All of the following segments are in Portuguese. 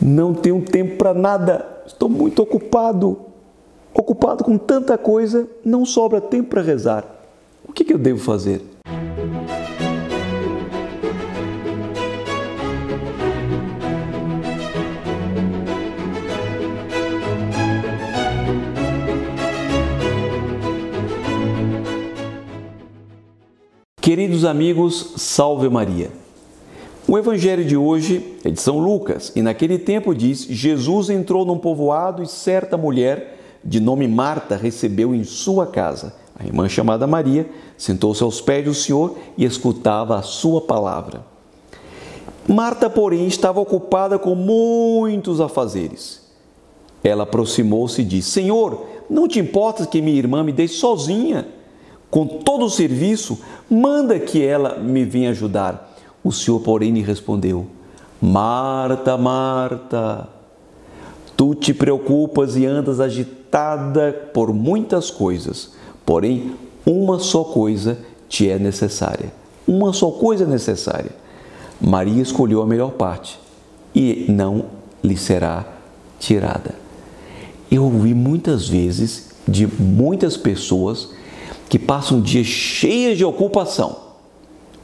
Não tenho tempo para nada. Estou muito ocupado. Ocupado com tanta coisa, não sobra tempo para rezar. O que, que eu devo fazer? Queridos amigos, salve Maria. O evangelho de hoje é de São Lucas e naquele tempo diz: Jesus entrou num povoado e certa mulher de nome Marta recebeu em sua casa. A irmã chamada Maria sentou-se aos pés do Senhor e escutava a sua palavra. Marta, porém, estava ocupada com muitos afazeres. Ela aproximou-se e disse: Senhor, não te importa que minha irmã me deixe sozinha? com todo o serviço, manda que ela me venha ajudar. O Senhor, porém, lhe respondeu: Marta, Marta, tu te preocupas e andas agitada por muitas coisas, porém, uma só coisa te é necessária. Uma só coisa é necessária. Maria escolheu a melhor parte e não lhe será tirada. Eu ouvi muitas vezes de muitas pessoas que passam dias cheios de ocupação,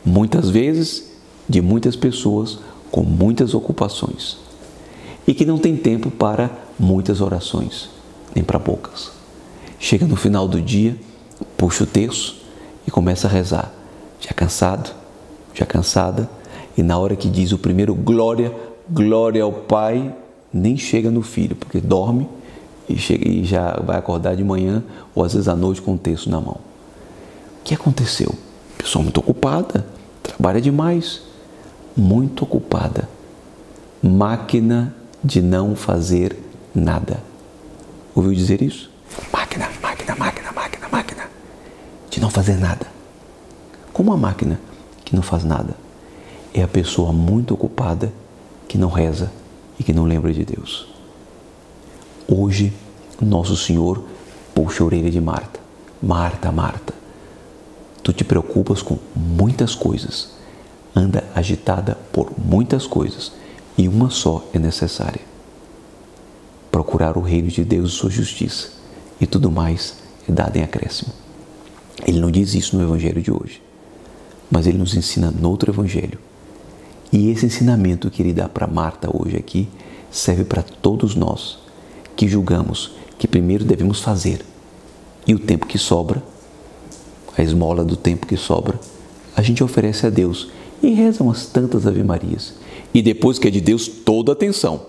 muitas vezes de muitas pessoas com muitas ocupações e que não tem tempo para muitas orações, nem para poucas. Chega no final do dia, puxa o terço e começa a rezar, já cansado, já cansada, e na hora que diz o primeiro glória, glória ao Pai, nem chega no filho, porque dorme e, chega, e já vai acordar de manhã ou às vezes à noite com o terço na mão. O que aconteceu? Pessoa muito ocupada, trabalha demais, muito ocupada. Máquina de não fazer nada. Ouviu dizer isso? Máquina, máquina, máquina, máquina, máquina. De não fazer nada. Como a máquina que não faz nada? É a pessoa muito ocupada que não reza e que não lembra de Deus. Hoje, nosso Senhor puxa a orelha de Marta. Marta, Marta, Tu te preocupas com muitas coisas, anda agitada por muitas coisas e uma só é necessária: procurar o reino de Deus e sua justiça, e tudo mais é dado em acréscimo. Ele não diz isso no evangelho de hoje, mas ele nos ensina no outro evangelho. E esse ensinamento que ele dá para Marta hoje aqui serve para todos nós que julgamos que primeiro devemos fazer e o tempo que sobra a esmola do tempo que sobra, a gente oferece a Deus e reza umas tantas ave-marias. E depois que é de Deus, toda atenção.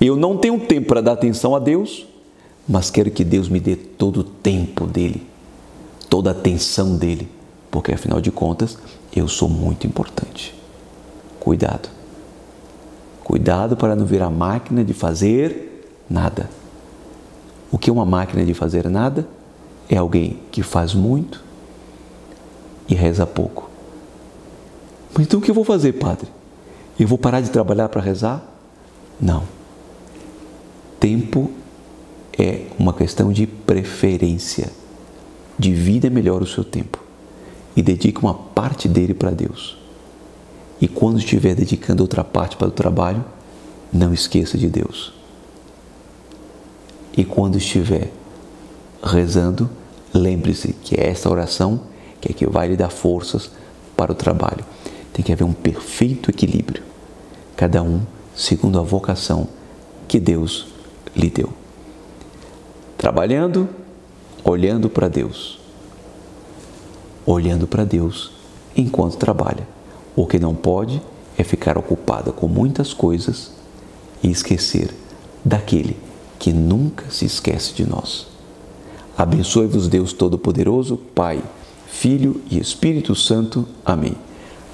Eu não tenho tempo para dar atenção a Deus, mas quero que Deus me dê todo o tempo dele, toda a atenção dele, porque afinal de contas, eu sou muito importante. Cuidado. Cuidado para não virar máquina de fazer nada. O que é uma máquina de fazer nada? é alguém que faz muito e reza pouco. Então o que eu vou fazer, padre? Eu vou parar de trabalhar para rezar? Não. Tempo é uma questão de preferência. Divida melhor o seu tempo e dedique uma parte dele para Deus. E quando estiver dedicando outra parte para o trabalho, não esqueça de Deus. E quando estiver rezando, lembre-se que é essa oração que é que vai lhe dar forças para o trabalho. Tem que haver um perfeito equilíbrio, cada um segundo a vocação que Deus lhe deu. Trabalhando, olhando para Deus. Olhando para Deus enquanto trabalha. O que não pode é ficar ocupada com muitas coisas e esquecer daquele que nunca se esquece de nós. Abençoe-vos Deus Todo-Poderoso, Pai, Filho e Espírito Santo. Amém.